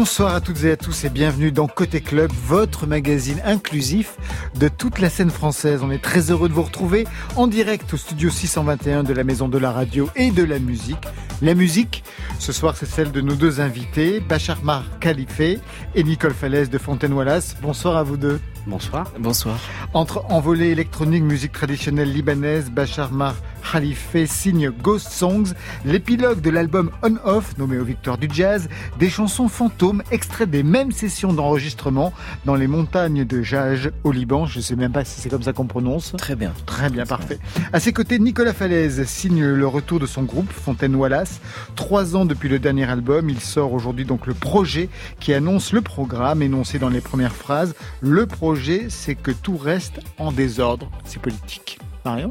Bonsoir à toutes et à tous et bienvenue dans Côté Club, votre magazine inclusif de toute la scène française. On est très heureux de vous retrouver en direct au studio 621 de la Maison de la Radio et de la Musique. La musique, ce soir, c'est celle de nos deux invités, Bachar Mar Khalife et Nicole Falaise de Fontaine-Wallace. Bonsoir à vous deux. Bonsoir. Bonsoir. Entre envolée électronique, musique traditionnelle libanaise, Bachar Mar Khalife signe Ghost Songs, l'épilogue de l'album On Off, nommé aux victoires du jazz, des chansons fantômes extraits des mêmes sessions d'enregistrement dans les montagnes de Jage au Liban. Je ne sais même pas si c'est comme ça qu'on prononce. Très bien. Très bien, parfait. À ses côtés, Nicolas Falaise signe le retour de son groupe Fontaine Wallace. Trois ans depuis le dernier album, il sort aujourd'hui donc le projet qui annonce le programme énoncé dans les premières phrases. Le projet, c'est que tout reste en désordre. C'est politique. Marion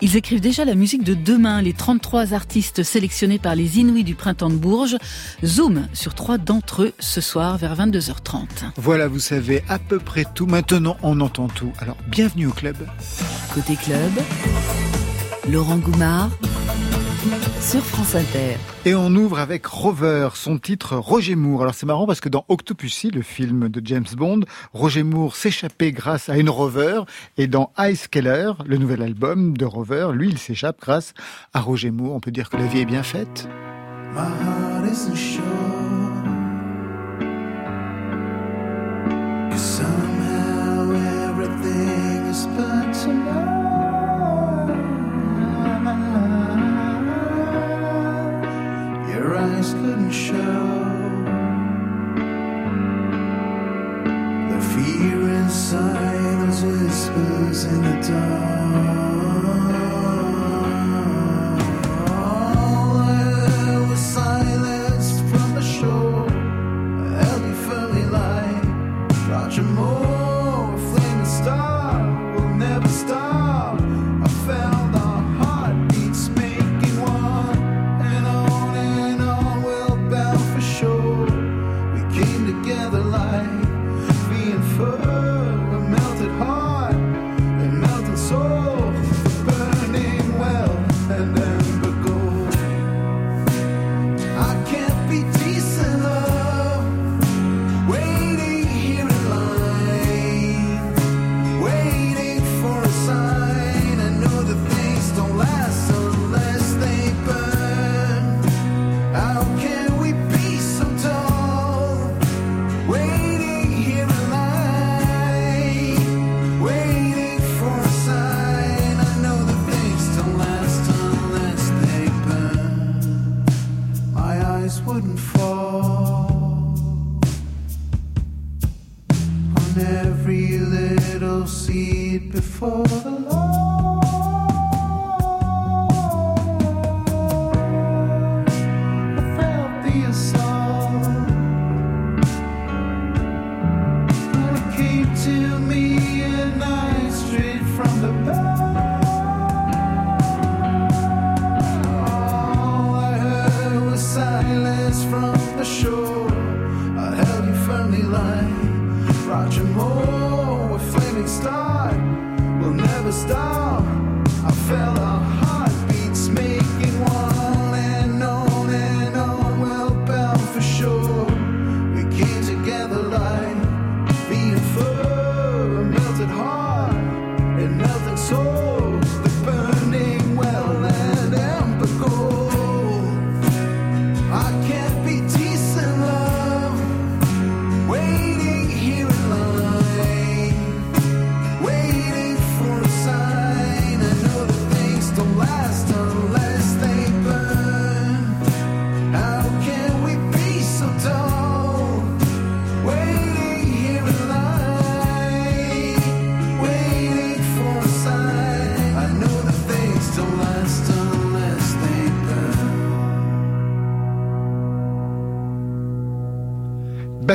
Ils écrivent déjà la musique de demain, les 33 artistes sélectionnés par les Inuits du printemps de Bourges. Zoom sur trois d'entre eux ce soir vers 22h30. Voilà, vous savez à peu près tout. Maintenant, on entend tout. Alors, bienvenue au club. Côté club, Laurent Goumard sur France Inter. Et on ouvre avec Rover, son titre Roger Moore. Alors c'est marrant parce que dans Octopussy, le film de James Bond, Roger Moore s'échappait grâce à une Rover et dans Ice Keller, le nouvel album de Rover, lui il s'échappe grâce à Roger Moore. On peut dire que la vie est bien faite.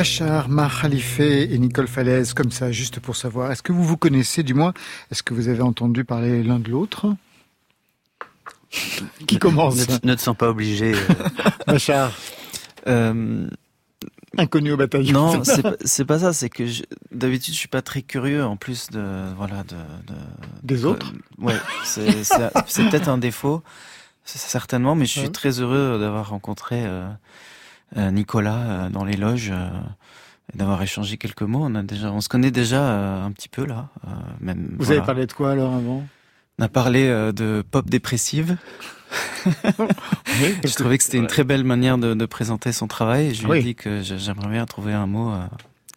Bachar, Mar Khalife et Nicole Falaise, comme ça, juste pour savoir. Est-ce que vous vous connaissez, du moins Est-ce que vous avez entendu parler l'un de l'autre? Qui commence? Ne, ne te sens pas obligé. euh. Bachar, Euh, inconnu au bataillon. non, c'est pas, ça. C'est que je- d'habitude, je suis pas très curieux en plus de voilà de, de- Des autres? Euh, ouais, c'est peut-être un défaut, certainement, mais je suis Ouais. très heureux d'avoir rencontré euh, Nicolas dans les loges d'avoir échangé quelques mots. On a déjà, on se connaît déjà un petit peu là. même. Vous avez parlé de quoi alors avant? On a parlé de pop dépressive. je trouvais que c'était une très belle manière de, de présenter son travail. je lui ai dit que j'aimerais bien trouver un mot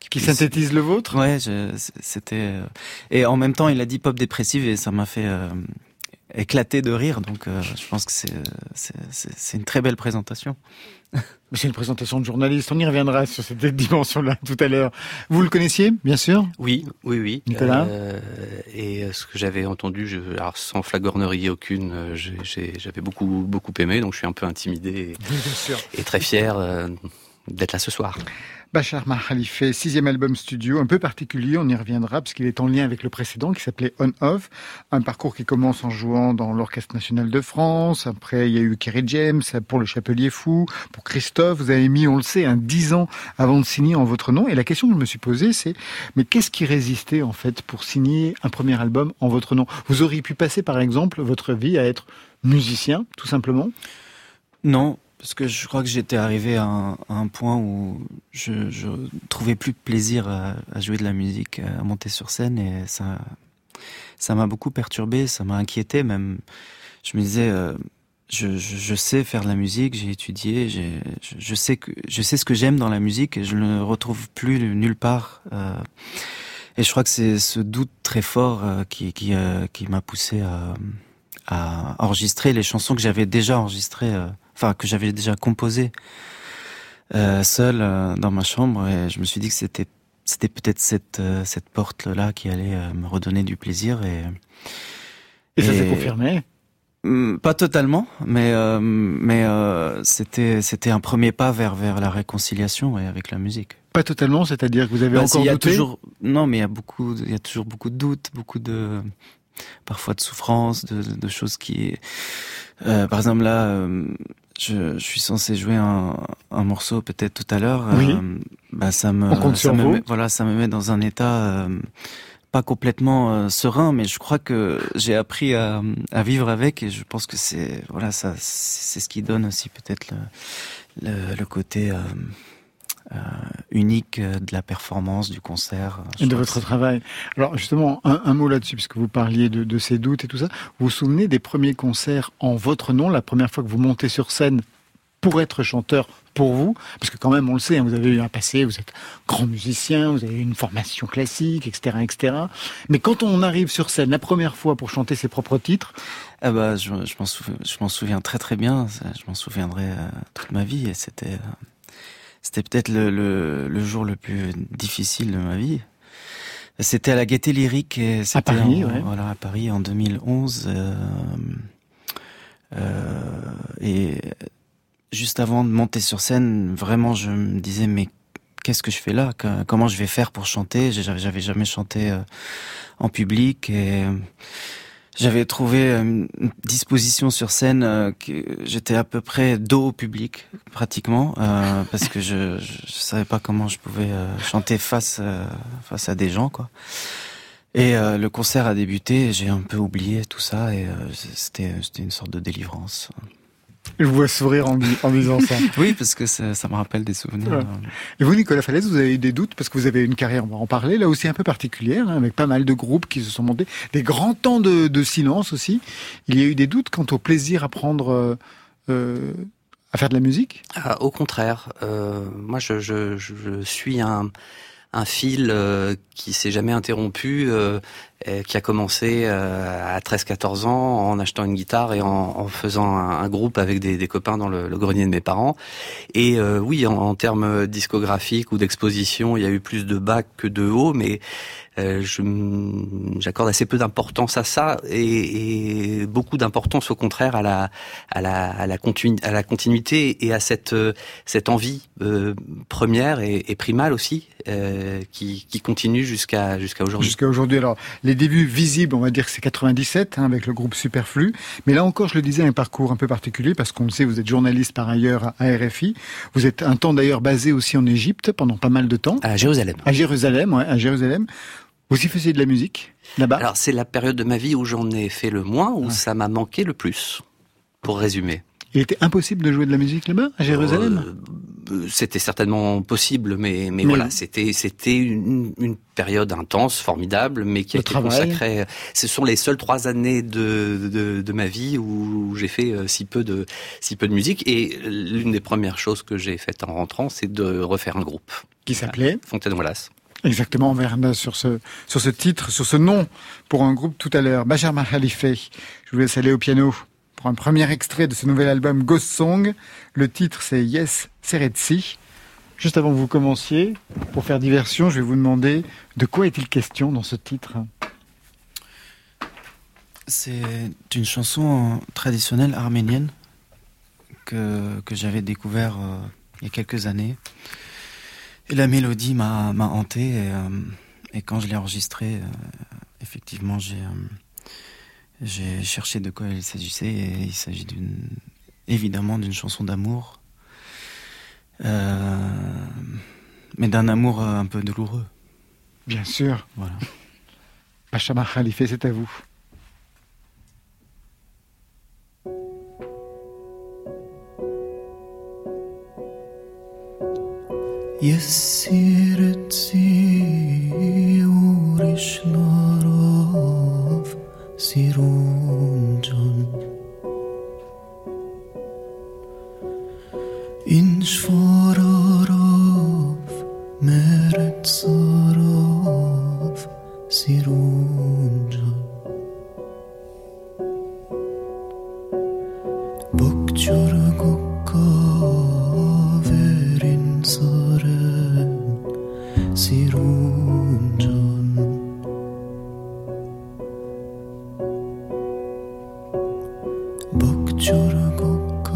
qui, synthétise le vôtre? Ouais, c'était euh, et en même temps il a dit pop dépressive et ça m'a fait euh, éclater de rire. Donc euh, je pense que c'est c'est une très belle présentation. C'est une présentation de journaliste. On y reviendra sur cette dimension-là tout à l'heure. Vous le connaissiez, bien sûr? Oui, oui, oui. Nicolas? Et ce que j'avais entendu, je, alors sans flagornerie aucune, j'avais beaucoup beaucoup aimé, donc je suis un peu intimidé et, et très fier d'être là ce soir. Bachar Mahalife, sixième album studio, un peu particulier, on y reviendra parce qu'il est en lien avec le précédent qui s'appelait On Off, un parcours qui commence en jouant dans l'Orchestre National de France, après il y a eu Kerry James pour le Chapelier Fou, pour Christophe, vous avez mis, on le sait, un dix ans avant de signer en votre nom, et la question que je me suis posée c'est, mais qu'est-ce qui résistait en fait pour signer un premier album en votre nom? Vous auriez pu passer par exemple votre vie à être musicien, tout simplement? Non, parce que je crois que j'étais arrivé à un, point où je, trouvais plus de plaisir à, jouer de la musique, à monter sur scène, et ça, m'a beaucoup perturbé, ça m'a inquiété même. Je me disais, euh, je, sais faire de la musique, j'ai étudié, je, sais que je sais ce que j'aime dans la musique, et je ne retrouve plus nulle part. Euh, et je crois que c'est ce doute très fort euh, qui m'a poussé à enregistrer les chansons que j'avais déjà enregistrées enfin que j'avais déjà composé euh, seul euh, dans ma chambre et je me suis dit que c'était c'était peut-être cette euh, cette porte là qui allait me redonner du plaisir et et, ça s'est confirmé? Hmm, pas totalement, mais mais c'était c'était un premier pas vers vers la réconciliation et avec la musique. Pas totalement, c'est-à-dire que vous avez bah, encore y a douté? toujours non, mais il y a beaucoup il y a toujours beaucoup de doutes, beaucoup de parfois de souffrances, de, de choses qui par exemple là je, je, suis censé jouer un, un morceau peut-être tout à l'heure. Oui. Euh, bah ça me, ça me met, voilà, ça me met dans un état euh, pas complètement euh, serein, mais je crois que j'ai appris à, à, vivre avec et je pense que c'est voilà ça, c'est ce qui donne aussi peut-être le, le, le, côté euh, unique euh, de la performance du concert. Euh, et de votre travail. Alors justement, un, un mot là-dessus, puisque vous parliez de, de, ces doutes et tout ça. Vous vous souvenez des premiers concerts en votre nom, la première fois que vous montez sur scène pour être chanteur pour vous? Parce que quand même, on le sait, hein, vous avez eu un passé, vous êtes grand musicien, vous avez eu une formation classique, etc., etc. Mais quand on arrive sur scène la première fois pour chanter ses propres titres, ah bah, je, je m'en souviens, souviens, très très bien. Je m'en souviendrai toute ma vie. Et c'était c'était peut-être le, le, le, jour le plus difficile de ma vie. C'était à la Gaieté Lyrique. Et à Paris, en, Voilà, à Paris en 2011. Euh, euh, et juste avant de monter sur scène, vraiment, je me disais, mais qu'est-ce que je fais là? Comment je vais faire pour chanter? J'avais jamais chanté euh, en public et j'avais trouvé euh, une disposition sur scène euh, que j'étais à peu près dos au public, pratiquement, euh, parce que je, je, savais pas comment je pouvais chanter face face à des gens, quoi. Et le concert a débuté, j'ai un peu oublié tout ça, et c'était c'était une sorte de délivrance. Je vous vois sourire en, en disant ça. oui, parce que ça, ça, me rappelle des souvenirs. Et vous, Nicolas Falaise, vous avez eu des doutes parce que vous avez une carrière, on va en parler, là aussi un peu particulière, hein, avec pas mal de groupes qui se sont montés, des grands temps de, de, silence aussi. Il y a eu des doutes quant au plaisir à prendre, euh, euh à faire de la musique? Ah, Au contraire, euh, moi je, je, je suis un un fil euh, qui s'est jamais interrompu, euh, qui a commencé euh, à 13-14 ans en achetant une guitare et en, en faisant un, un, groupe avec des, des copains dans le, le, grenier de mes parents. Et euh, oui, en, en, termes discographiques ou d'exposition, il y a eu plus de bas que de hauts, mais euh, j'accorde assez peu d'importance à ça et, et beaucoup d'importance au contraire à la à la à la, continu, à la continuité et à cette cette envie euh, première et, et, primale aussi euh, qui, qui continue jusqu'à jusqu'à aujourd'hui. Jusqu'à aujourd'hui. Alors débuts visibles, on va dire que c'est 97 hein, avec le groupe Superflu, mais là encore, je le disais, un parcours un peu particulier parce qu'on le sait, vous êtes journaliste par ailleurs à RFI. Vous êtes un temps d'ailleurs basé aussi en Égypte pendant pas mal de temps. À Jérusalem. À Jérusalem, ouais, à Jérusalem. Vous y faisiez de la musique là-bas? Alors c'est la période de ma vie où j'en ai fait le moins, où ouais. ça m'a manqué le plus, pour résumer. Il était impossible de jouer de la musique là-bas, à Jérusalem? Euh, C'était certainement possible, mais, mais, voilà, c'était c'était une, une, période intense, formidable, mais qui a été consacrée. Ce sont les seules trois années de, de, de ma vie où j'ai fait euh, si peu de si peu de musique. Et l'une des premières choses que j'ai faites en rentrant, c'est de refaire un groupe. Qui s'appelait Fontaine Wallace. Exactement, on verra sur ce, sur ce titre, sur ce nom pour un groupe tout à l'heure. Benjamin Khalife, je vous laisse aller au piano pour un premier extrait de ce nouvel album Ghost Song. Le titre c'est Yes Seretsi. Juste avant que vous commenciez, pour faire diversion, je vais vous demander de quoi est-il question dans ce titre? C'est une chanson traditionnelle arménienne que, que j'avais découvert euh, il y a quelques années. Et la mélodie m'a hanté et, euh, et, quand je l'ai enregistrée, euh, effectivement, j'ai j'ai cherché de quoi il s'agissait et il s'agit d'une évidemment d'une chanson d'amour, euh, mais d'un amour un peu douloureux. Bien sûr. Voilà. Pachama Khalife, c'est à vous. sie rongion. In Sfor 주르 걷고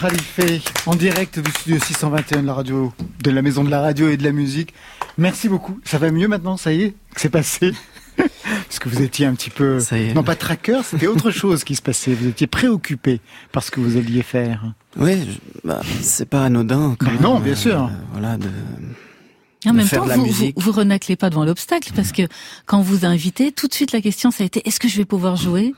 Khalife, en direct du studio 621 de la radio, de la maison de la radio et de la musique. Merci beaucoup. Ça va mieux maintenant, ça y est C'est passé? Parce que vous étiez un petit peu... Ça y est. Non, pas tracker, c'était autre chose qui se passait. Vous étiez préoccupé par ce que vous alliez faire. Oui, bah, c'est pas anodin. Quand même, non, bien sûr. voilà, de, En même temps, vous, vous, vous renaclez pas devant l'obstacle parce que quand vous a invité, tout de suite la question ça a été est-ce que je vais pouvoir jouer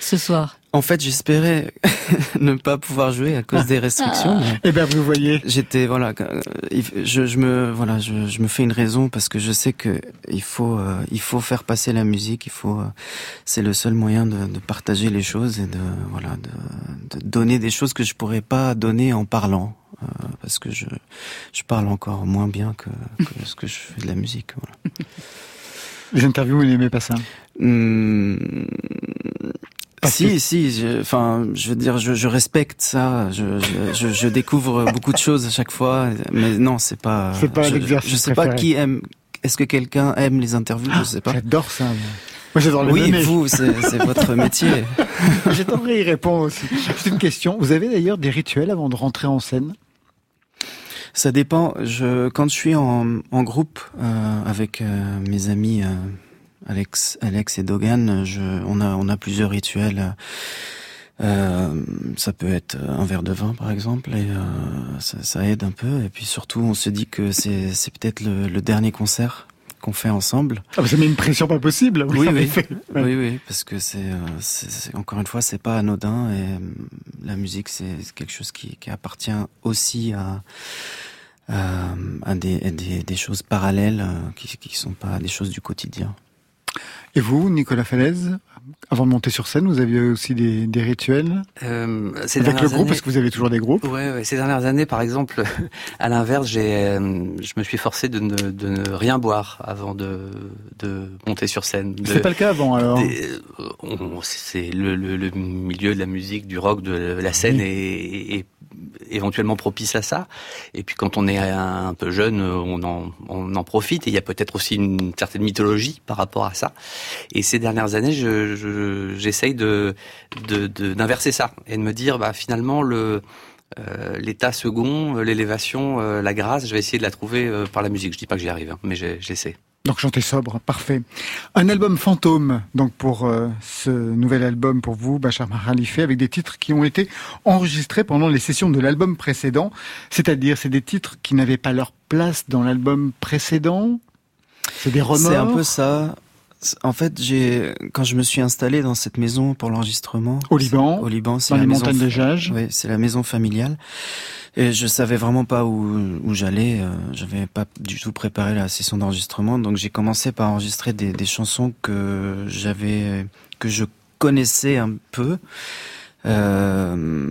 ce soir? En fait, j'espérais ne pas pouvoir jouer à cause des restrictions. Eh ben, vous voyez. J'étais voilà, euh, je, je me voilà, je, je me fais une raison parce que je sais que il faut euh, il faut faire passer la musique, il faut euh, c'est le seul moyen de, de partager les choses et de voilà de, de donner des choses que je pourrais pas donner en parlant euh, parce que je je parle encore moins bien que, que ce que je fais de la musique. Voilà. Les interviews, vous n'aimez pas ça Hum, Parce si, que- si, je- enfin, je veux dire, je, je respecte ça. Je, je, je, je découvre beaucoup de choses à chaque fois, mais non, c'est pas. C'est pas je, l'exercice Je sais pas qui aime. Est-ce que quelqu'un aime les interviews Je sais pas. J'adore ça. moi. Moi, j'adore les Oui, donner. vous, c'est c'est votre métier. J'aimerais y répondre aussi. C'est une question. Vous avez d'ailleurs des rituels avant de rentrer en scène? Ça dépend. Je, quand je suis en, en groupe euh, avec euh, mes amis euh, Alex, Alex et Dogan, je, on a, on a plusieurs rituels. Euh, ça peut être un verre de vin, par exemple, et euh, ça, ça aide un peu. Et puis surtout, on se dit que c'est, c'est peut-être le, le dernier concert qu'on fait ensemble. ah, Vous avez mis une pression pas possible. Oui, oui. fait. Ouais. Oui, oui, parce que c'est, euh, c'est, encore une fois, c'est pas anodin et la musique, c'est quelque chose qui, qui appartient aussi à à, à des, à des, des choses parallèles qui qui sont pas des choses du quotidien. Et vous, Nicolas Falaise, avant de monter sur scène, vous aviez aussi des, des rituels Euh, ces avec le groupe, années- parce que vous avez toujours des groupes. Ouais, ouais, ces dernières années, par exemple, à l'inverse, j'ai, euh, je me suis forcé de ne, de ne rien boire avant de, de monter sur scène. De- C'était pas le cas avant, alors? des- euh, on- c'est le, le, le milieu de la musique, du rock, de la scène Oui. est éventuellement propice à ça. Et puis quand on est un, peu jeune, on en, on en profite. Et il y a peut-être aussi une certaine mythologie par rapport à ça. Et ces dernières années, je, je- j'essaye de, de, d'inverser ça et de me dire, bah finalement le euh, l'état second, l'élévation, euh, la grâce, je vais essayer de la trouver euh, par la musique. Je dis pas que j'y arrive, hein, mais j'essaie. Donc chanter sobre, parfait. Un album fantôme, donc pour euh, ce nouvel album pour vous, Bachar Khalife, avec des titres qui ont été enregistrés pendant les sessions de l'album précédent. C'est-à-dire, c'est des titres qui n'avaient pas leur place dans l'album précédent? C'est des remords. C'est un peu ça. En fait, j'ai quand je me suis installé dans cette maison pour l'enregistrement Au Liban, au Liban, c'est la les maison montagnes. Oui, c'est la maison familiale. Et je savais vraiment pas où, où j'allais. euh, J'avais pas du tout préparé la session d'enregistrement. Donc j'ai commencé par enregistrer des, des chansons que j'avais, que je connaissais un peu. Euh,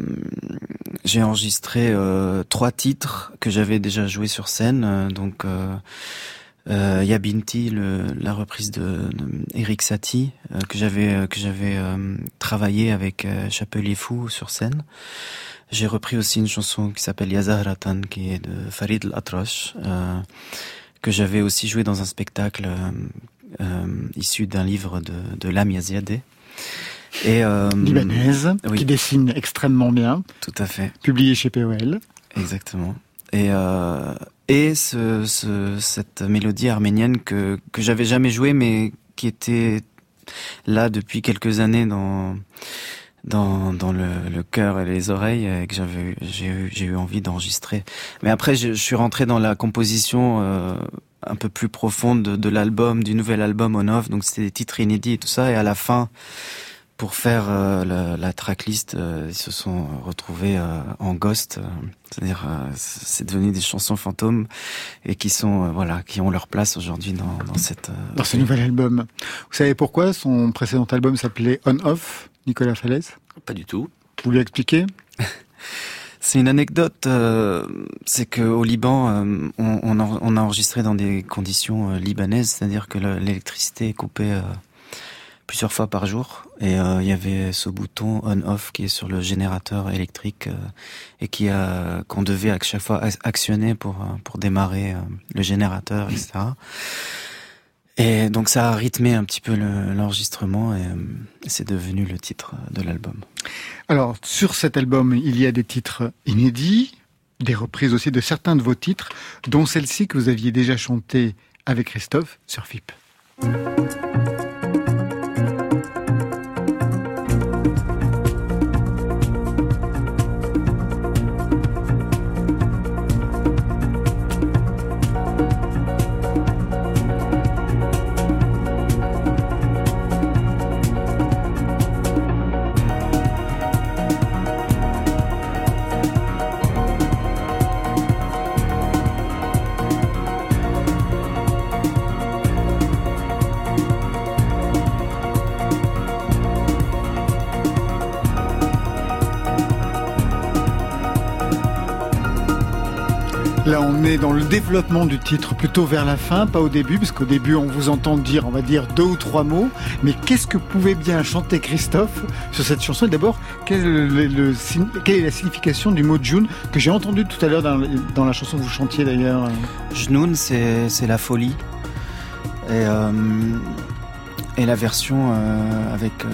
j'ai enregistré euh, trois titres que j'avais déjà joués sur scène. euh, donc euh, euh, Yabinti, le, la reprise de, de Eric Satie euh, que j'avais euh, que j'avais euh, travaillé avec Chapelier Fou sur scène. J'ai repris aussi une chanson qui s'appelle Yazahratan, qui est de Farid euh, que j'avais aussi joué dans un spectacle issu d'un livre de, de Lam Yaziadeh. Et libanaise, oui. qui dessine extrêmement bien, Tout à fait. publié chez POL. Exactement. Et euh, et ce, ce cette mélodie arménienne que que j'avais jamais jouée mais qui était là depuis quelques années dans dans dans le, le cœur et les oreilles et que j'avais j'ai eu j'ai eu envie d'enregistrer. Mais après je, je suis rentré dans la composition euh, un peu plus profonde de, de l'album du nouvel album On Off donc c'était des titres inédits et tout ça et à la fin pour faire euh, la, la tracklist, euh, ils se sont retrouvés euh, en ghost, euh, c'est-à-dire euh, c'est devenu des chansons fantômes et qui sont euh, voilà qui ont leur place aujourd'hui dans, dans cette euh, Dans ce nouvel album. Vous savez pourquoi son précédent album s'appelait On Off, Nicolas Falaise? Pas du tout. Vous lui expliquez C'est une anecdote, euh, c'est que au Liban, euh, on, on, a, on a enregistré dans des conditions euh, libanaises, c'est-à-dire que le- l'électricité est coupée euh, plusieurs fois par jour, et euh, il y avait ce bouton on/off qui est sur le générateur électrique euh, et qui a qu'on devait à chaque fois ac- actionner pour euh, pour démarrer euh, le générateur, etc. Et donc ça a rythmé un petit peu le- l'enregistrement et euh, c'est devenu le titre de l'album. Alors, sur cet album, il y a des titres inédits, des reprises aussi de certains de vos titres, dont celle-ci que vous aviez déjà chantée avec Christophe sur FIP. Dans le développement du titre, plutôt vers la fin, pas au début, parce qu'au début, on vous entend dire, on va dire, deux ou trois mots. Mais qu'est-ce que pouvait bien chanter Christophe sur cette chanson? Et d'abord, quelle, est la signification du mot June que j'ai entendu tout à l'heure dans, la chanson que vous chantiez d'ailleurs? Jnoun, c'est la folie. Et, euh, et la version euh, avec euh,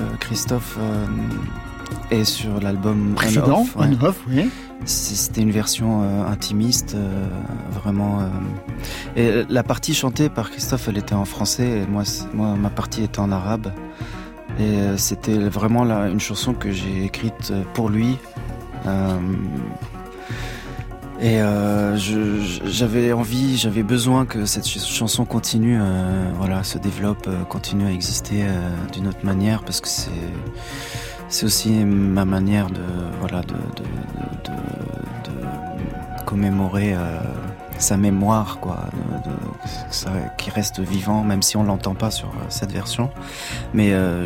Est sur l'album Précédent, Off oui. C'était une version euh, intimiste, euh, vraiment. Euh, et la partie chantée par Christophe, elle était en français, et moi, moi ma partie était en arabe. Et c'était vraiment là, une chanson que j'ai écrite pour lui. et j'avais envie, j'avais besoin que cette chanson continue, voilà, se développe, continue à exister d'une autre manière, parce que c'est c'est aussi ma manière de voilà de, commémorer euh, sa mémoire quoi qui reste vivant même si on l'entend pas sur euh, cette version. Mais euh,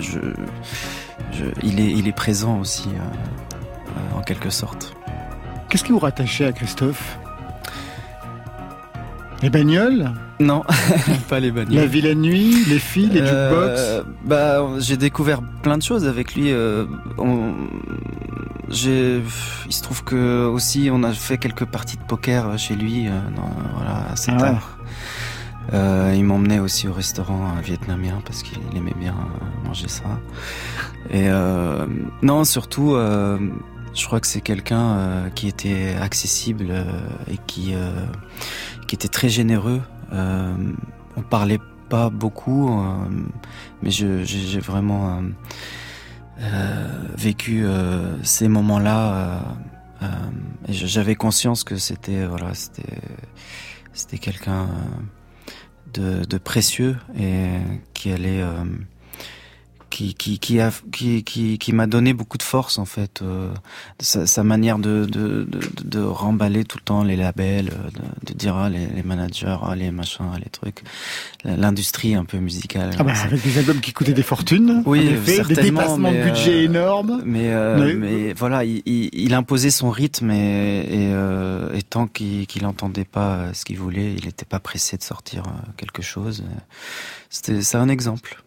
il est il est présent aussi en quelque sorte. Qu'est-ce qui vous rattachait à Christophe? Les bagnoles Non, pas les bagnoles. La vie la nuit, les filles, les euh, jukebox. Bah, j'ai découvert plein de choses avec lui. Euh, j'ai, il se trouve que aussi on a fait quelques parties de poker chez lui, euh, voilà, assez ah tard. Euh, il m'emmenait aussi au restaurant vietnamien parce qu'il aimait bien manger ça. Et euh, non, surtout, euh, je crois que c'est quelqu'un euh, qui était accessible et qui qui était très généreux. Euh, on parlait pas beaucoup, euh, mais j'ai vraiment euh, vécu ces moments-là. j'avais conscience que c'était voilà, c'était quelqu'un de, précieux et qui allait qui qui qui a qui qui, qui m'a donné beaucoup de force en fait euh, sa, sa, manière de, de de, de remballer tout le temps les labels euh, de, de dire ah, les, les, managers ah, les machins ah, les trucs. L'industrie un peu musicale ah bah, avec des albums qui coûtaient des fortunes oui effet, des dépassements de budget euh, énormes. mais euh, mais voilà il, il, il, imposait son rythme et, et, euh, et tant qu'il qu'il entendait pas ce qu'il voulait il n'était pas pressé de sortir quelque chose. C'était c'est un exemple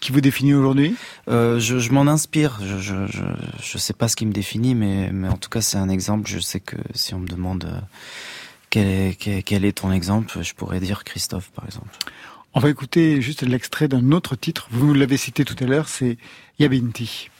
qui vous définit aujourd'hui euh, Je, je m'en inspire. Je, je, je, je, sais pas ce qui me définit, mais, mais en tout cas, c'est un exemple. Je sais que si on me demande euh, quel est, quel, est ton exemple, je pourrais dire Christophe, par exemple. On va écouter juste l'extrait d'un autre titre. Vous l'avez cité tout à l'heure, c'est Yabinti.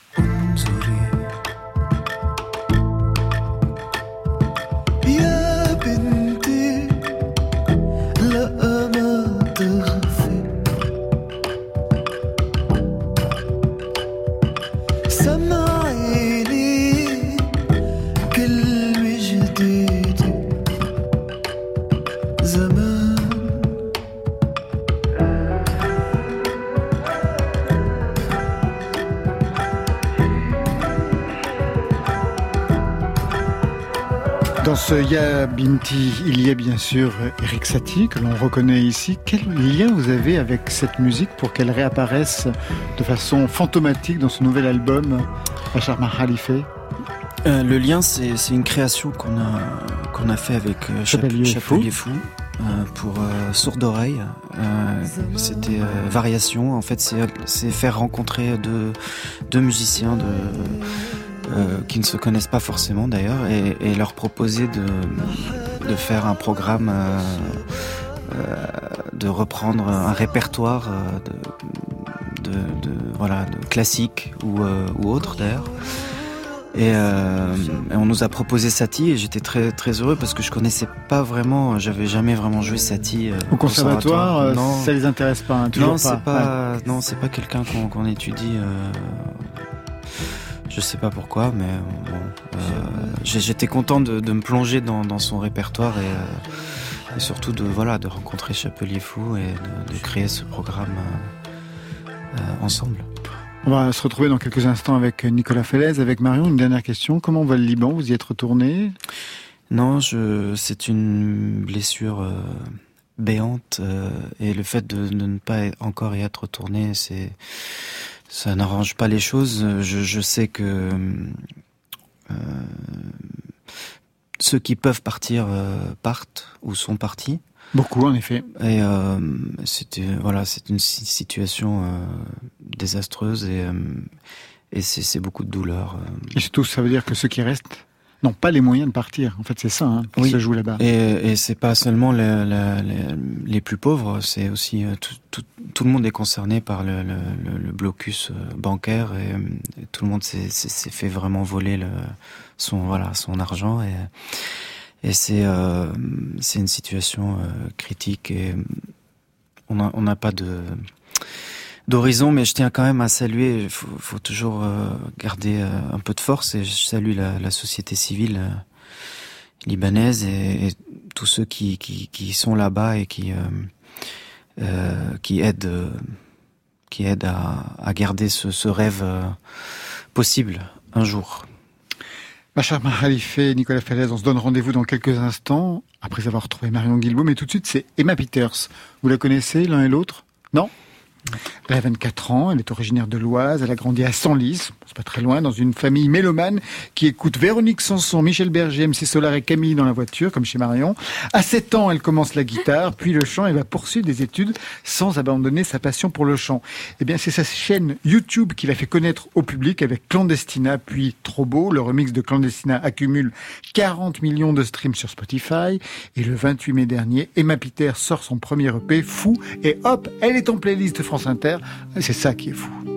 Ya Binti, il y a bien sûr Eric Satie, que l'on reconnaît ici. Quel lien vous avez avec cette musique pour qu'elle réapparaisse de façon fantomatique dans ce nouvel album, Bachar Khalife euh, Le lien, c'est une création qu'on a, qu'on a fait avec euh, Chapelier, Chapelier Fou. Euh, pour euh, sourd oreille. Euh, C'était variation. En fait, c'est faire rencontrer deux, deux musiciens de euh, qui ne se connaissent pas forcément d'ailleurs, et, et, leur proposer de, de faire un programme, euh, euh de reprendre un répertoire de, de, de, voilà, de classique ou, ou autre d'ailleurs. Et, euh, on nous a proposé Satie et j'étais très très heureux parce que je connaissais pas vraiment, j'avais jamais vraiment joué Satie. Euh, au conservatoire, euh, non. ça les intéresse pas, hein, non, c'est pas, non, c'est pas quelqu'un qu'on étudie. Euh, je sais pas pourquoi, mais bon, j'étais content de, de, me plonger dans, dans son répertoire et, et, surtout de voilà de rencontrer Chapelier Fou et de, de créer ce programme ensemble. On va se retrouver dans quelques instants avec Nicolas Fellez, avec Marion. Une dernière question. Comment va le Liban? Vous y êtes retourné? Non, je... c'est une blessure euh, béante euh, et le fait de, ne pas encore y être retourné, c'est ça n'arrange pas les choses. Je, sais que euh, ceux qui peuvent partir partent ou sont partis. Beaucoup, en effet. Et euh, c'était voilà, c'est une situation euh, désastreuse et euh, et c'est beaucoup de douleur. Euh. Et surtout, ça veut dire que ceux qui restent n'ont pas les moyens de partir. En fait, c'est ça hein, qui oui. se joue là-bas. Et, et c'est pas seulement les, plus pauvres, c'est aussi tout, tout, tout, le monde est concerné par le, le, le blocus bancaire et, et tout le monde s'est fait vraiment voler le, son voilà son argent et et c'est euh, c'est une situation euh, critique et on n'a on pas de d'horizon, mais je tiens quand même à saluer. Il faut, faut, toujours euh, garder euh, un peu de force et je salue la, la société civile libanaise et, et, tous ceux qui, qui, qui sont là-bas et qui euh, qui aident qui aident à, à garder ce, ce rêve possible un jour. Ma chère Khalife et Nicolas Falaise, on se donne rendez-vous dans quelques instants, après avoir retrouvé Marion Guilbault, mais tout de suite c'est Emma Peters. Vous la connaissez l'un et l'autre? Non? Elle a 24 ans, elle est originaire de l'Oise, elle a grandi à Senlis, c'est pas très loin, dans une famille mélomane qui écoute Véronique Sanson, Michel Berger, MC Solar et Camille dans la voiture, comme chez Marion. À 7 ans, elle commence la guitare, puis le chant, elle va poursuivre des études sans abandonner sa passion pour le chant. Eh bien, c'est sa chaîne YouTube qui l'a fait connaître au public avec Clandestina, puis Trop Beau. Le remix de Clandestina accumule 40 millions de streams sur Spotify. Et le 28 mai dernier, Emma Peter sort son premier EP, Fou, et hop, elle est en playlist France Inter. C'est ça qui est fou.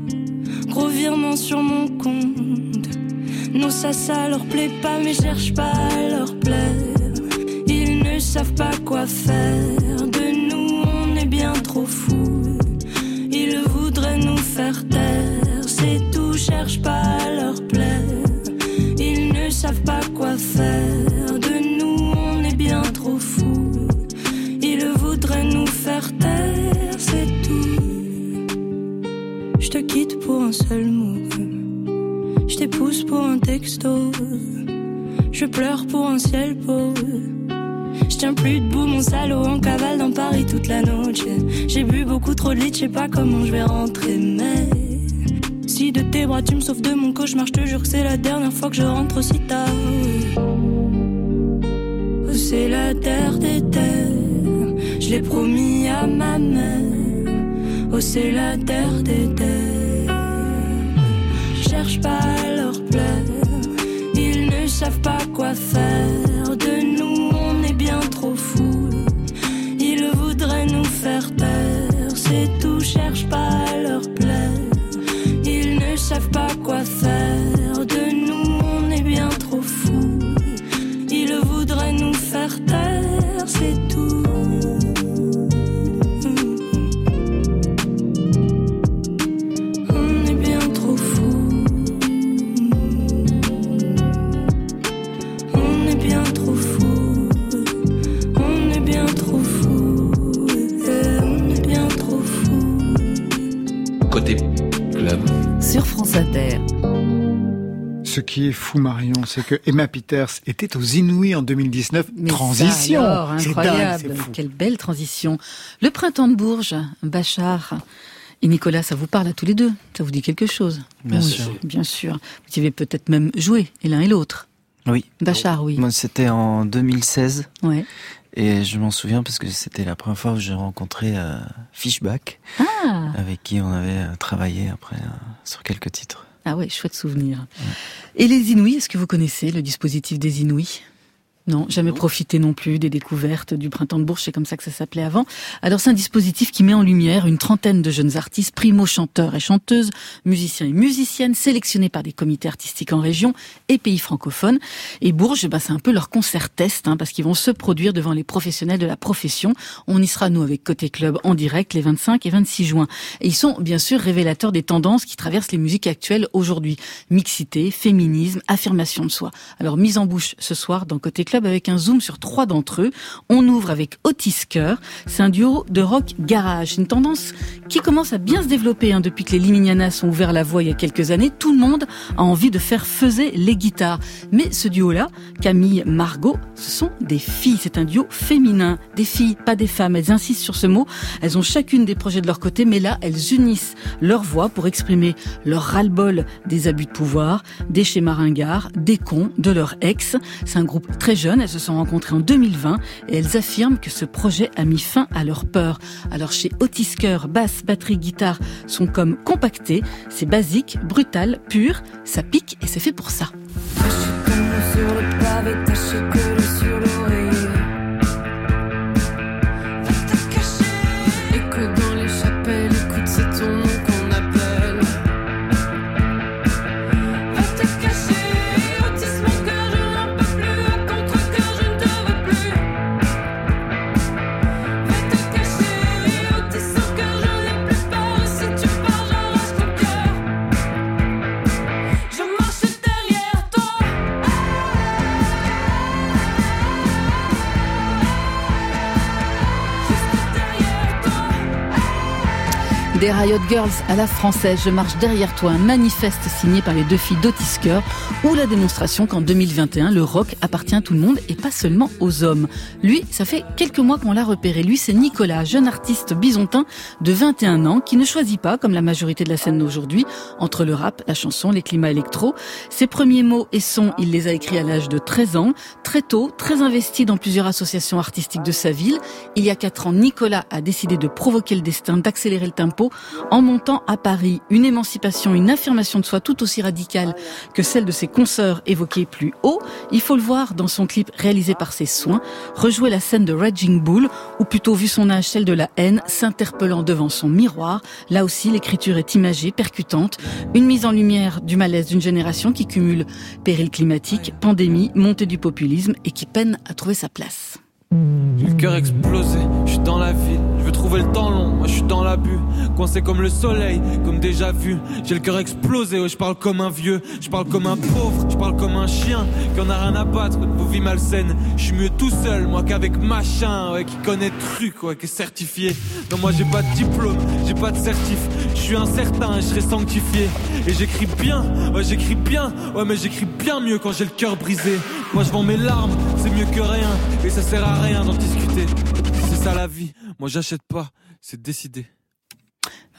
Gros virement sur mon compte. Non, ça, ça leur plaît pas, mais cherche pas à leur plaire. Ils ne savent pas quoi faire. De nous, on est bien trop fous. Ils voudraient nous faire taire. C'est tout, cherche pas à leur plaire. Ils ne savent pas quoi faire. De nous, on est bien trop fous. Ils voudraient nous faire taire. C'est tout. Je te quitte un seul mot. Je t'épouse pour un texto. Je pleure pour un ciel pauvre. Je tiens plus debout, mon salaud en cavale dans Paris toute la nuit. J'ai bu beaucoup trop de lit, je sais pas comment je vais rentrer, mais si de tes bras tu me sauves de mon cauchemar, je te jure que c'est la dernière fois que je rentre aussi tard. Oh, c'est la terre des terres, je l'ai promis à ma mère. Oh, c'est la terre des terres. Cherche pas à leur plaire, ils ne savent pas quoi faire. Ce qui est fou, Marion, c'est que Emma Peters était aux Inouïs en 2019. transition. incroyable. Quelle belle transition. Le printemps de Bourges, Bachar. Et Nicolas, ça vous parle à tous les deux? Ça vous dit quelque chose? Bien sûr. Bien sûr. Vous y avez peut-être même joué, et l'un et l'autre. Oui. Bachar, oui. Moi, c'était en 2016. Ouais. Et je m'en souviens parce que c'était la première fois où j'ai rencontré euh, Fishback, ah. avec qui on avait euh, travaillé après euh, sur quelques titres. Ah ouais, chouette souvenir. Et les Inouïs, est-ce que vous connaissez le dispositif des Inouïs? Non, jamais profité non plus des découvertes du printemps de Bourges, c'est comme ça que ça s'appelait avant. Alors c'est un dispositif qui met en lumière une trentaine de jeunes artistes, primo-chanteurs et chanteuses, musiciens et musiciennes, sélectionnés par des comités artistiques en région et pays francophones. Et Bourges, bah, c'est un peu leur concert test, hein, parce qu'ils vont se produire devant les professionnels de la profession. On y sera, nous, avec Côté Club, en direct les 25 et 26 juin. Et ils sont, bien sûr, révélateurs des tendances qui traversent les musiques actuelles aujourd'hui. Mixité, féminisme, affirmation de soi. Alors mise en bouche ce soir dans Côté Club, avec un zoom sur trois d'entre eux. On ouvre avec Otis Kerr. C'est un duo de rock garage. Une tendance qui commence à bien se développer hein, depuis que les Liminianas ont ouvert la voie il y a quelques années. Tout le monde a envie de faire faiser les guitares. Mais ce duo-là, Camille, Margot, ce sont des filles. C'est un duo féminin. Des filles, pas des femmes. Elles insistent sur ce mot. Elles ont chacune des projets de leur côté, mais là, elles unissent leur voix pour exprimer leur ras-le-bol des abus de pouvoir, des schémas ringards, des cons, de leur ex. C'est un groupe très elles se sont rencontrées en 2020 et elles affirment que ce projet a mis fin à leur peur. Alors chez Otis basse, batterie, guitare sont comme compactés. C'est basique, brutal, pur, ça pique et c'est fait pour ça. Des Riot Girls à la française, je marche derrière toi, un manifeste signé par les deux filles d'Otis ou la démonstration qu'en 2021, le rock appartient à tout le monde et pas seulement aux hommes. Lui, ça fait quelques mois qu'on l'a repéré. Lui, c'est Nicolas, jeune artiste bisontin de 21 ans qui ne choisit pas, comme la majorité de la scène d'aujourd'hui, entre le rap, la chanson, les climats électro. Ses premiers mots et sons, il les a écrits à l'âge de 13 ans. Très tôt, très investi dans plusieurs associations artistiques de sa ville. Il y a 4 ans, Nicolas a décidé de provoquer le destin, d'accélérer le tempo en montant à Paris une émancipation, une affirmation de soi tout aussi radicale que celle de ses consoeurs évoquées plus haut. Il faut le voir dans son clip réalisé par ses soins, rejouer la scène de Raging Bull, ou plutôt vu son âge celle de la haine, s'interpellant devant son miroir. Là aussi, l'écriture est imagée, percutante, une mise en lumière du malaise d'une génération qui cumule péril climatique, pandémie, montée du populisme et qui peine à trouver sa place. Je veux trouver le temps long, moi je suis dans l'abus, coincé comme le soleil, comme déjà vu. J'ai le cœur explosé, ouais, je parle comme un vieux, je parle comme un pauvre, je parle comme un chien qui en a rien à battre de vos vies malsaines. Je suis mieux tout seul, moi qu'avec machin, ouais, qui connaît truc, ouais, qui est certifié. Non, moi j'ai pas de diplôme, j'ai pas de certif, je suis incertain et je serai sanctifié. Et j'écris bien, ouais, j'écris bien, ouais, mais j'écris bien mieux quand j'ai le cœur brisé. Moi je vends mes larmes, c'est mieux que rien, et ça sert à rien d'en discuter. C'est ça la vie. Moi j'achète pas, c'est décidé.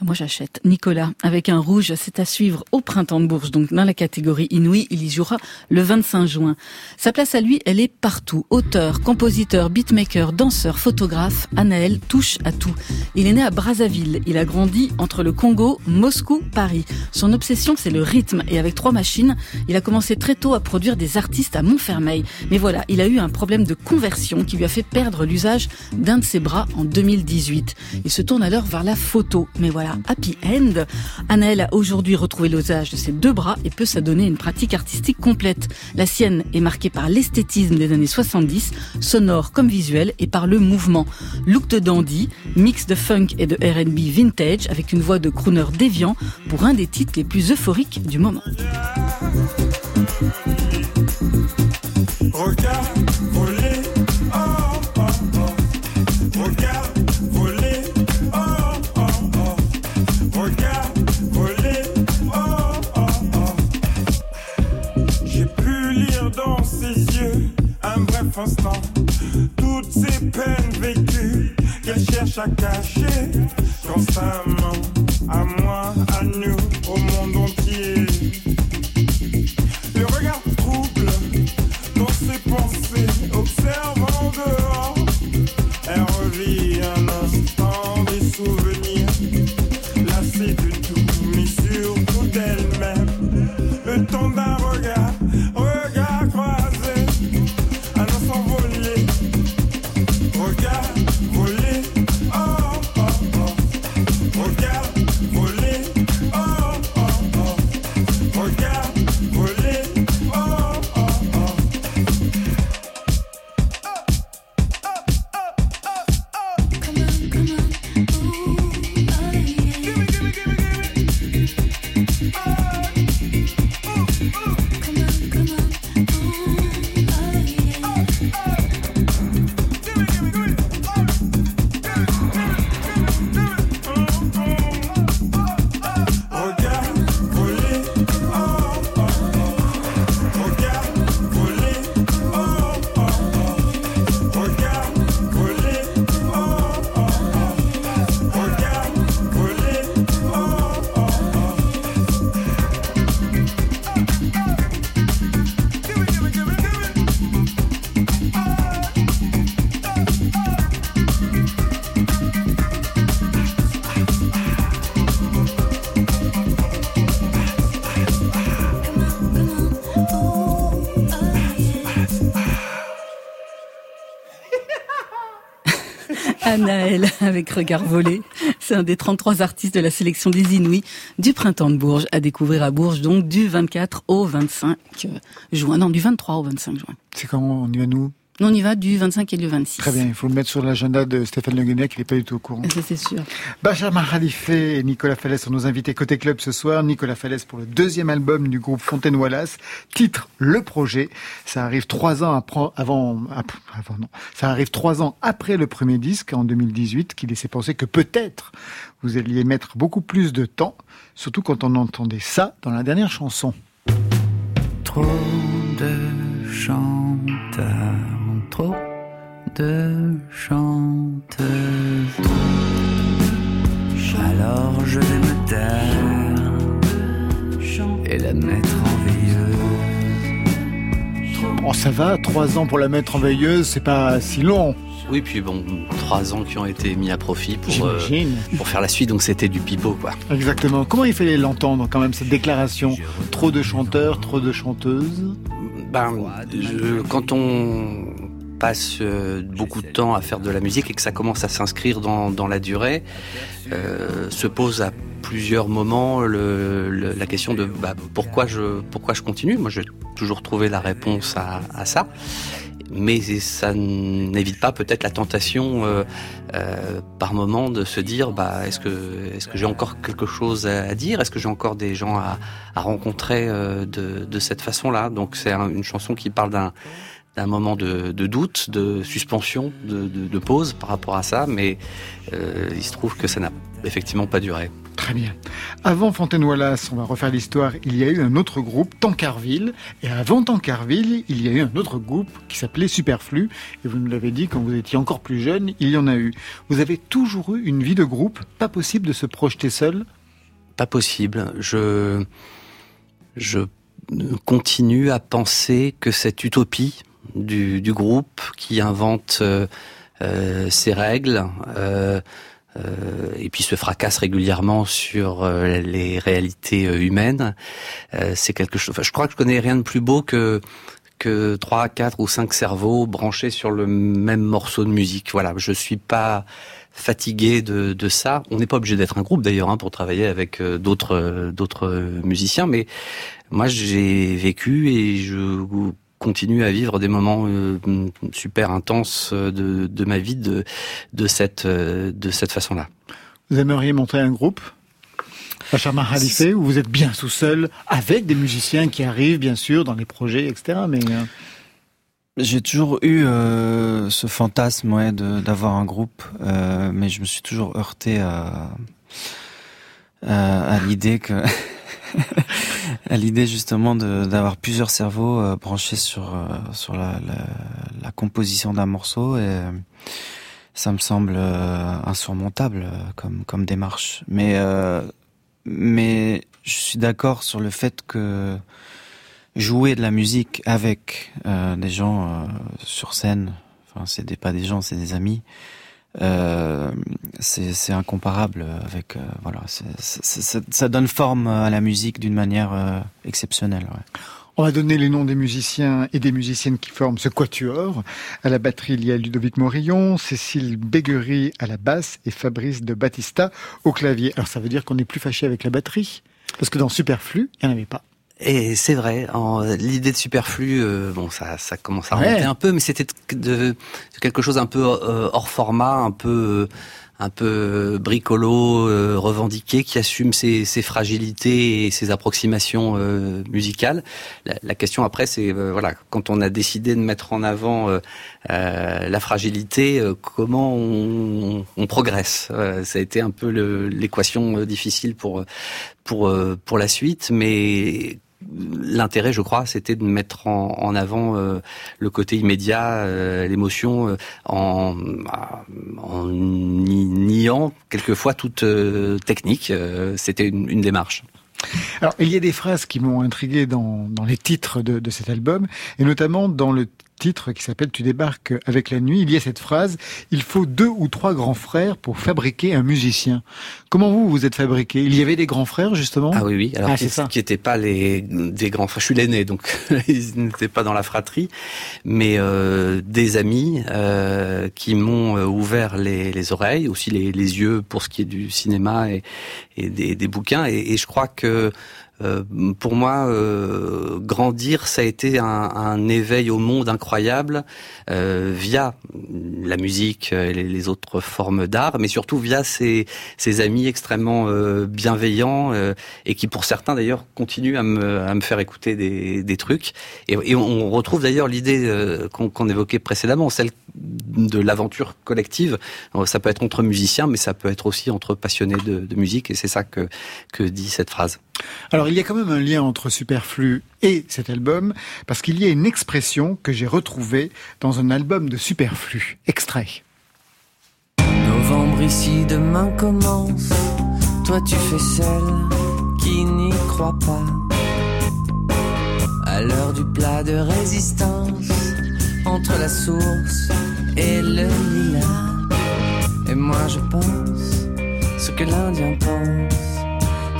Moi, j'achète. Nicolas, avec un rouge, c'est à suivre au printemps de Bourges. Donc, dans la catégorie Inouï, il y jouera le 25 juin. Sa place à lui, elle est partout. Auteur, compositeur, beatmaker, danseur, photographe, Anaël touche à tout. Il est né à Brazzaville. Il a grandi entre le Congo, Moscou, Paris. Son obsession, c'est le rythme. Et avec trois machines, il a commencé très tôt à produire des artistes à Montfermeil. Mais voilà, il a eu un problème de conversion qui lui a fait perdre l'usage d'un de ses bras en 2018. Il se tourne alors vers la photo. Mais voilà, happy end. Anaël a aujourd'hui retrouvé l'osage de ses deux bras et peut s'adonner à une pratique artistique complète. La sienne est marquée par l'esthétisme des années 70, sonore comme visuel, et par le mouvement. Look de dandy, mix de funk et de R&B vintage avec une voix de crooner déviant pour un des titres les plus euphoriques du moment. à cacher quand Anaël avec Regard volé. C'est un des 33 artistes de la sélection des Inouïs du printemps de Bourges à découvrir à Bourges donc du 24 au 25 juin. Non, du 23 au 25 juin. C'est quand on y va nous? On y va du 25 et du 26. Très bien, il faut le mettre sur l'agenda de Stéphane Le Guenec, il n'est pas du tout au courant. Ça, c'est sûr. Benjamin Khalife et Nicolas Fallès sont nos invités côté club ce soir. Nicolas Fallès pour le deuxième album du groupe Fontaine Wallace. Titre Le Projet. Ça arrive trois ans après, avant, ap- avant non. Ça arrive trois ans après le premier disque en 2018 qui laissait penser que peut-être vous alliez mettre beaucoup plus de temps, surtout quand on entendait ça dans la dernière chanson. Trop de chanteurs, trop de chanteuses. Alors je vais me taire et la mettre en veilleuse. Oh, ça va, trois ans pour la mettre en veilleuse, c'est pas si long, Oui, puis bon, trois ans qui ont été mis à profit pour, euh, pour faire la suite, donc c'était du pipeau, quoi. Exactement. Comment il fallait l'entendre quand même cette déclaration? Trop de chanteurs, trop de chanteuses? Ben, je- quand on passe euh, beaucoup de temps à faire de la musique et que ça commence à s'inscrire dans, dans la durée, euh, se pose à plusieurs moments le, le- la question de bah, pourquoi je pourquoi je continue? Moi, j'ai toujours trouvé la réponse à, à ça, mais ça n'évite pas peut-être la tentation euh, euh, par moment de se dire bah est-ce que est-ce que j'ai encore quelque chose à, dire? Est-ce que j'ai encore des gens à, à rencontrer euh, de, de cette façon-là? Donc c'est un- une chanson qui parle d'un d'un moment de, de doute, de suspension, de, de, de pause par rapport à ça, mais euh, il se trouve que ça n'a effectivement pas duré. Très bien. Avant Fontaine Wallace, on va refaire l'histoire, il y a eu un autre groupe, Tancarville. Et avant Tancarville, il y a eu un autre groupe qui s'appelait Superflu. Et vous nous l'avez dit, quand vous étiez encore plus jeune, il y en a eu. Vous avez toujours eu une vie de groupe, pas possible de se projeter seul? Pas possible. Je, je continue à penser que cette utopie du, du groupe qui invente euh, euh, ses règles euh, euh, et puis se fracasse régulièrement sur les réalités humaines, c'est quelque chose. Je crois que je connais rien de plus beau que que trois, quatre ou cinq cerveaux branchés sur le même morceau de musique. Voilà, je suis pas fatigué de, de ça. On n'est pas obligé d'être un groupe d'ailleurs hein, pour travailler avec d'autres d'autres musiciens, mais moi j'ai vécu et je continue à vivre des moments euh, super intenses euh, de, de ma vie de de cette euh, de cette façon-là. Vous aimeriez monter un groupe Benjamin Khalife, où vous êtes bien tout seul, avec des musiciens qui arrivent, bien sûr, dans les projets, etc. Mais J'ai toujours eu euh, ce fantasme ouais, d'avoir un groupe, euh, mais je me suis toujours heurté à, à, à l'idée que à l'idée justement d'avoir plusieurs cerveaux euh, branchés sur euh, sur la, la, la composition d'un morceau et ça me semble euh, insurmontable euh, comme comme démarche. Mais euh, mais je suis d'accord sur le fait que jouer de la musique avec euh, des gens euh, sur scène, enfin c'est pas des gens, c'est des amis, euh, c'est incomparable avec euh, voilà, ça donne forme à la musique d'une manière euh, exceptionnelle. ouais. On va donner les noms des musiciens et des musiciennes qui forment ce quatuor. À la batterie, il y a Ludovic Morillon, Cécile Béguerie à la basse et Fabrice de Battista au clavier. Alors ça veut dire qu'on n'est plus fâché avec la batterie Parce que dans Superflu, il n'y en avait pas. Et c'est vrai, l'idée de superflu, euh, bon, ça, ça commence à Ouais. remonter un peu, mais c'était de, de quelque chose un peu euh, hors format, un peu, euh, un peu bricolo, euh, revendiqué, qui assume ses, ses fragilités et ses approximations musicales. La, la question après, c'est voilà, quand on a décidé de mettre en avant la fragilité, comment on, on progresse? Ça a été un peu l'équation difficile pour pour pour la suite, mais l'intérêt, je crois, c'était de mettre en, avant euh, le côté immédiat, euh, l'émotion, euh, en, ni- niant quelquefois toute technique. C'était une, démarche. Alors, il y a des phrases qui m'ont intrigué dans, dans les titres de, de cet album, et notamment dans le titre qui s'appelle Tu débarques avec la nuit, il y a cette phrase Il faut deux ou trois grands frères pour fabriquer un musicien. Comment vous vous êtes fabriqué? Il y avait des grands frères justement? Ah oui, oui. Alors Ah, qui c'est ça. qui n'étaient pas les des grands frères. Je suis l'aîné, donc ils n'étaient pas dans la fratrie, mais euh, des amis euh, qui m'ont euh, ouvert les, les oreilles, aussi les, les yeux pour ce qui est du cinéma et, et des, des bouquins. Et, et je crois que euh, pour moi, euh, grandir, ça a été un, un éveil au monde incroyable euh, via la musique et les, autres formes d'art, mais surtout via ces, ces amis extrêmement euh, bienveillants euh, et qui, pour certains d'ailleurs, continuent à me, à me faire écouter des, des trucs. Et, et on retrouve d'ailleurs l'idée qu'on qu'on évoquait précédemment, celle de l'aventure collective. Ça peut être entre musiciens, mais ça peut être aussi entre passionnés de, de musique, et c'est ça que, que dit cette phrase. Il y a quand même un lien entre Superflu et cet album, parce qu'il y a une expression que j'ai retrouvée dans un album de Superflu. Extrait. Novembre ici, demain commence. Toi tu fais celle qui n'y croit pas. À l'heure du plat de résistance, entre la source et le lilas. Et moi je pense ce que l'Indien pense,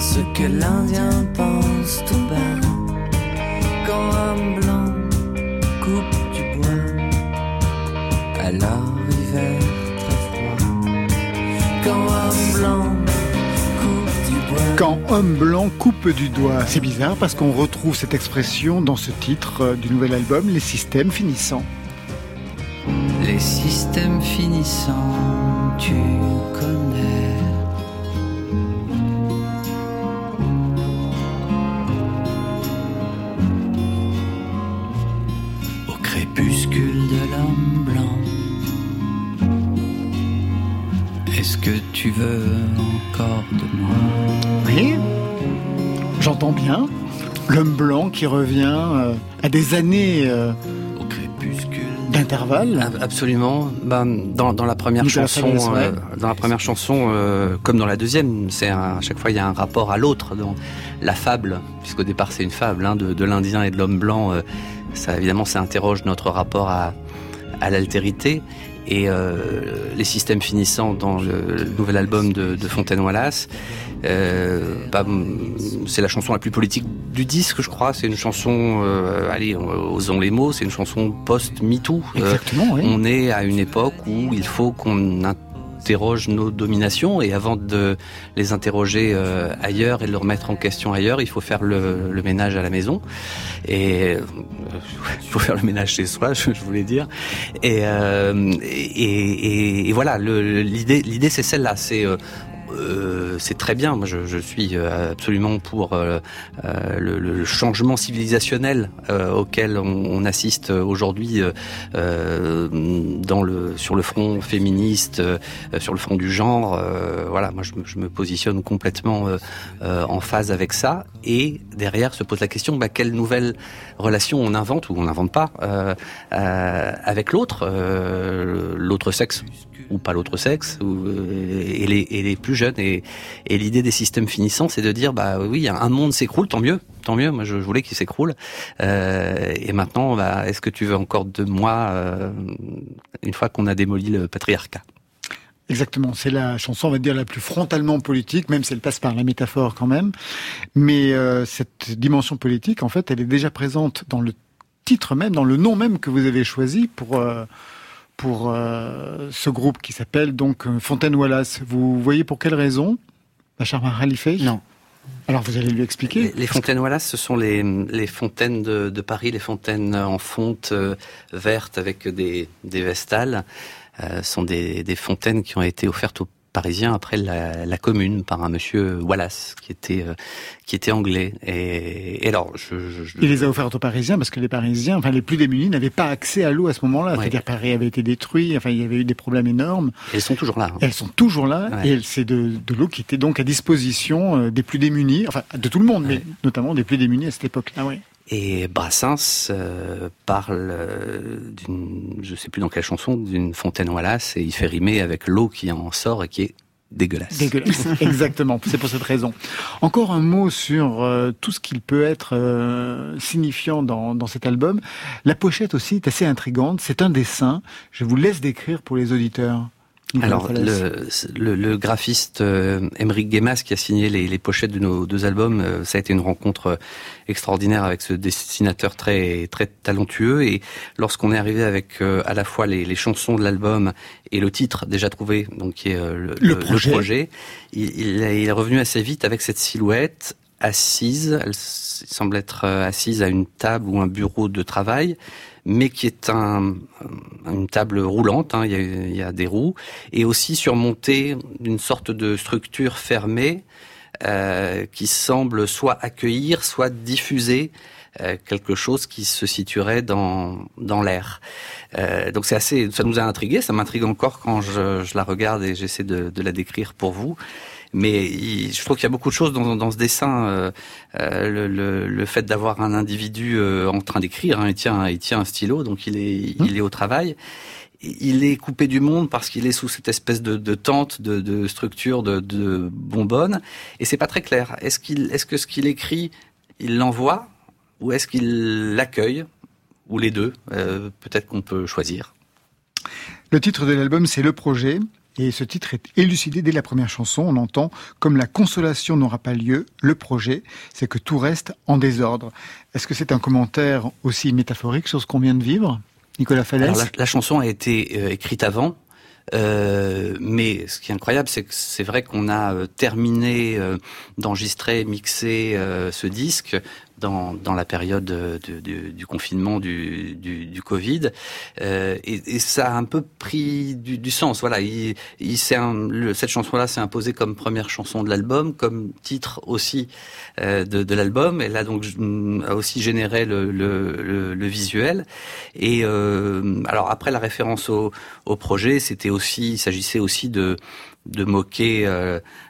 ce que l'Indien pense tout bas. Quand un blanc coupe du bois, alors hiver très froid. Quand un blanc coupe du bois. Quand homme blanc coupe du doigt. C'est bizarre parce qu'on retrouve cette expression dans ce titre euh, du nouvel album, Les systèmes finissants. Les systèmes finissants, tu connais. Tu veux encore de moi Oui, j'entends bien. L'homme blanc qui revient euh, à des années euh, Au crépuscule. d'intervalle. Ab- Absolument. Dans, dans la première chanson, euh, dans la première chanson, comme dans la deuxième, c'est à chaque fois il y a un rapport à l'autre. Dans la fable, puisqu'au départ c'est une fable hein, de, de l'Indien et de l'homme blanc. ça évidemment ça interroge notre rapport à, à l'altérité. Et euh, les systèmes finissants dans le, le nouvel album de, de Fontaine Wallace, euh, bah, c'est la chanson la plus politique du disque, je crois. C'est une chanson, euh, allez, osons les mots, c'est une chanson post-MeToo. Euh, Exactement, oui. on est à une époque où il faut qu'on interroge nos dominations et avant de les interroger euh, ailleurs et de le remettre en question ailleurs, il faut faire le, ménage à la maison et euh, il faut faire le ménage chez soi, je, voulais dire. Et, euh, et, et- voilà, l'idée, l'idée c'est celle-là, c'est euh, c'est très bien. Moi, je, je suis euh, absolument pour euh, euh, le, le changement civilisationnel euh, auquel on, on assiste aujourd'hui dans le sur le front féministe, sur le front du genre. voilà, moi, je, je me positionne complètement en phase avec ça. Et derrière se pose la question bah, quelle nouvelle relation on invente ou on n'invente pas avec l'autre, l'autre sexe? Ou pas l'autre sexe, ou, euh, et, les, et les plus jeunes. Et, et l'idée des systèmes finissants, c'est de dire, bah oui, un monde s'écroule, tant mieux, tant mieux. Moi, je, voulais qu'il s'écroule. Euh, et maintenant, bah, est-ce que tu veux encore de moi euh, une fois qu'on a démoli le patriarcat? Exactement, c'est la chanson, on va dire, la plus frontalement politique, même si elle passe par la métaphore quand même. Mais euh, cette dimension politique, en fait, elle est déjà présente dans le titre même, dans le nom même que vous avez choisi pour euh, pour euh, ce groupe qui s'appelle donc euh, Fontaine Wallace. Vous voyez pour quelle raison, Bachar Khalife Non. Alors vous allez lui expliquer. Les, les fontaines Wallace, ce sont les, les fontaines de, de Paris, les fontaines en fonte euh, verte avec des, des vestales. Euh, sont des, des fontaines qui ont été offertes aux Parisiens après la, la commune par un monsieur Wallace qui était euh, qui était anglais. Et, et alors, je, je, je- Il les a offertes aux Parisiens parce que les Parisiens, enfin les plus démunis, n'avaient pas accès à l'eau à ce moment-là. Ouais. C'est-à-dire Paris avait été détruit, enfin il y avait eu des problèmes énormes. elles sont toujours là. hein. Elles sont toujours là Ouais. et c'est de, de l'eau qui était donc à disposition euh, des plus démunis, enfin de tout le monde, mais notamment des plus démunis à cette époque-là. Oui. Et Brassens euh, parle euh, d'une, je sais plus dans quelle chanson, d'une fontaine Wallace et il fait rimer avec l'eau qui en sort et qui est dégueulasse. Dégueulasse. Exactement. C'est pour cette raison. Encore un mot sur euh, tout ce qu'il peut être euh, signifiant dans, dans cet album. La pochette aussi est assez intrigante. C'est un dessin. Je vous laisse décrire pour les auditeurs. Alors, le, le, le graphiste euh, Émeric Guémas, qui a signé les, les pochettes de nos deux albums, euh, ça a été une rencontre euh, extraordinaire avec ce dessinateur très très talentueux. Et lorsqu'on est arrivé avec euh, à la fois les, les chansons de l'album et le titre déjà trouvé, donc qui est euh, le, Le projet. il, il est- il est revenu assez vite avec cette silhouette assise. Elle semble être euh, assise à une table ou un bureau de travail mais qui est un, une table roulante, hein, il, y a, il y a des roues, et aussi surmontée d'une sorte de structure fermée euh, qui semble soit accueillir, soit diffuser euh, quelque chose qui se situerait dans, dans l'air. Euh, donc c'est assez, ça nous a intrigué, ça m'intrigue encore quand je, je la regarde et j'essaie de, de la décrire pour vous. Mais il- je trouve qu'il y a beaucoup de choses dans, dans ce dessin. euh, euh, le, le, le fait d'avoir un individu euh, en train d'écrire, hein, il tient, il tient un stylo, donc il est, il est au travail. Il est coupé du monde parce qu'il est sous cette espèce de, de tente, de, de structure, de, de bonbonne, et c'est pas très clair. Est-ce qu'il, est-ce que ce qu'il écrit, il l'envoie, ou est-ce qu'il l'accueille, ou les deux Euh, Peut-être qu'on peut choisir. Le titre de l'album, c'est Le Projet. Et ce titre est élucidé dès la première chanson. On entend comme la consolation n'aura pas lieu, le projet, c'est que tout reste en désordre. Est-ce que c'est un commentaire aussi métaphorique sur ce qu'on vient de vivre Nicolas Fallès? La, chanson a été euh, écrite avant, euh, mais ce qui est incroyable, c'est que c'est vrai qu'on a euh, terminé euh, d'enregistrer, mixer ce disque dans, la période de- de- de- du confinement du, Covid, euh, et, ça a un peu pris du, sens. Voilà, cette chanson-là s'est imposée comme première chanson de l'album, comme titre aussi euh, de, l'album. Elle a donc mm, a aussi généré le, visuel. Et euh, alors après la référence au, projet, c'était aussi, il s'agissait aussi de de moquer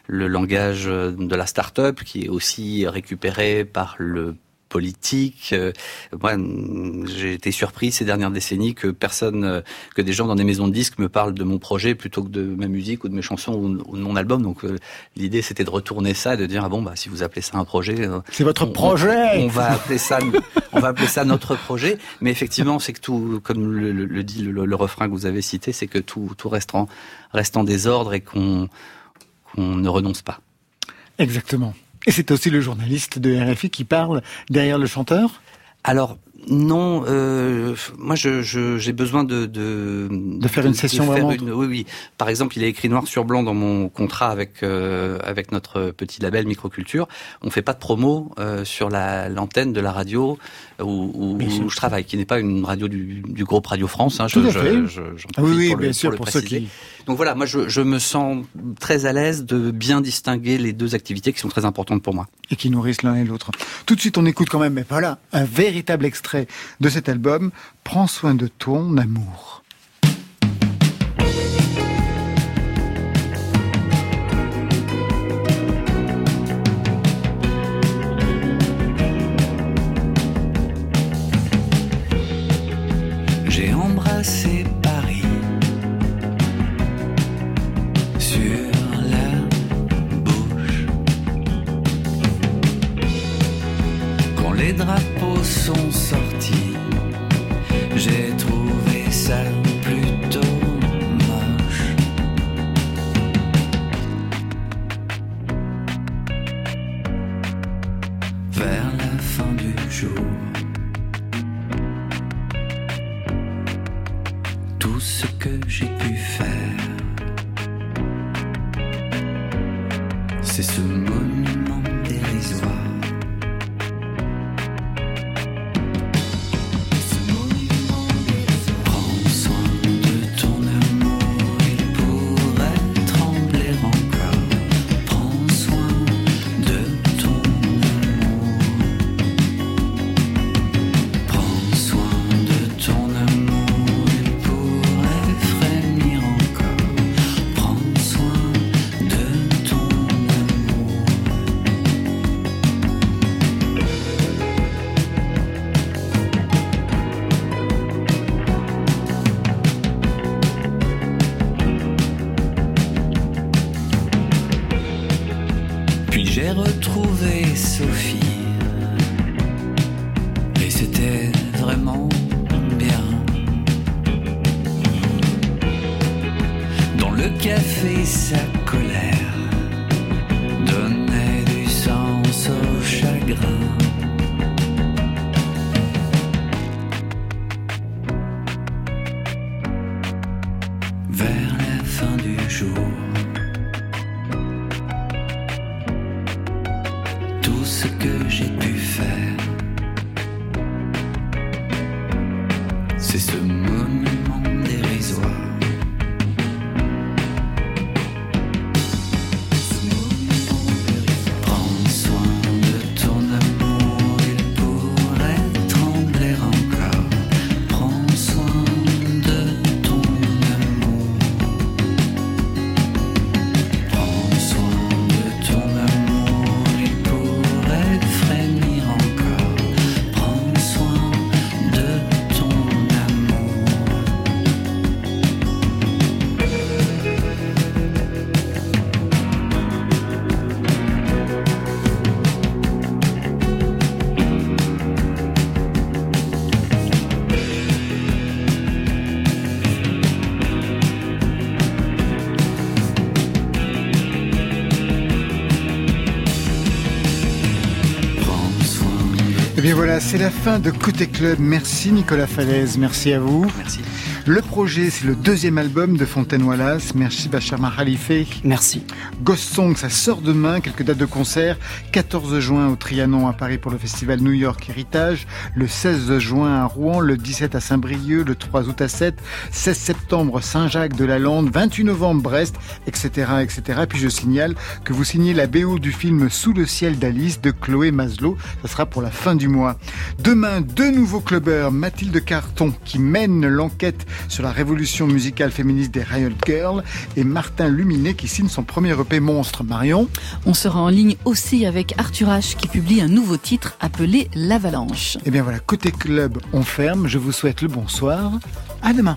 le langage de la start-up qui est aussi récupéré par le politique. Euh, Moi, j'ai été surpris ces dernières décennies que personne, euh, que des gens dans des maisons de disques me parlent de mon projet plutôt que de ma musique ou de mes chansons ou, de mon album. Donc euh, l'idée, c'était de retourner ça, et de dire ah bon bah si vous appelez ça un projet, euh, C'est votre on- projet on va appeler ça, on va appeler ça notre projet. Mais effectivement, c'est que tout, comme le, le- le dit le, le refrain que vous avez cité, c'est que tout, tout reste en, reste en désordre et qu'on, qu'on ne renonce pas. Exactement. Et c'est aussi le journaliste de RFI qui parle derrière le chanteur? Alors non, euh, moi je, je- j'ai besoin de, de De faire une session faire vraiment. une- oui, oui. Par exemple, il est écrit noir sur blanc dans mon contrat avec euh, avec notre petit label Microculture. On fait pas de promo euh, sur la l'antenne de la radio où, où- où je travaille, qui n'est pas une radio du, du groupe Radio France. Hein, Tout je, à fait. Ah oui, oui, pour bien sûr, le pour ceux qui... Donc voilà, moi je, je me sens très à l'aise de bien distinguer les deux activités qui sont très importantes pour moi. et qui nourrissent l'un et l'autre. Tout de suite, on écoute quand même, mais voilà, un véritable extrait de cet album, Prends soin de ton amour. J'ai embrassé les drapeaux sont sortis. J'ai trouvé ça plutôt moche. Vers la fin du jour, tout ce que j'ai voilà, c'est la fin de Côté Club. Merci Nicolas Falaise, merci à vous. Merci. Le projet, c'est le deuxième album de Fontaine Wallace. Merci Bachar Mahalife. Merci. Ghost Song, ça sort demain, quelques dates de concert. 14 juin au Trianon à Paris pour le festival New York Héritage. Le 16 juin à Rouen, le 17 à Saint-Brieuc, le 3 août à 7, 16 septembre Saint-Jacques de la Lande, 28 novembre Brest, etc., etc. Puis je signale que vous signez la BO du film Sous le ciel d'Alice de Chloé Maslow. Ça sera pour la fin du mois. Demain, deux nouveaux clubbers, Mathilde Carton qui mène l'enquête sur la révolution musicale féministe des Riot Girls et Martin Luminet qui signe son premier Monstre. Marion On sera en ligne aussi avec Arthur H qui publie un nouveau titre appelé L'Avalanche. Eh bien voilà, côté club, on ferme. Je vous souhaite le bonsoir. À demain.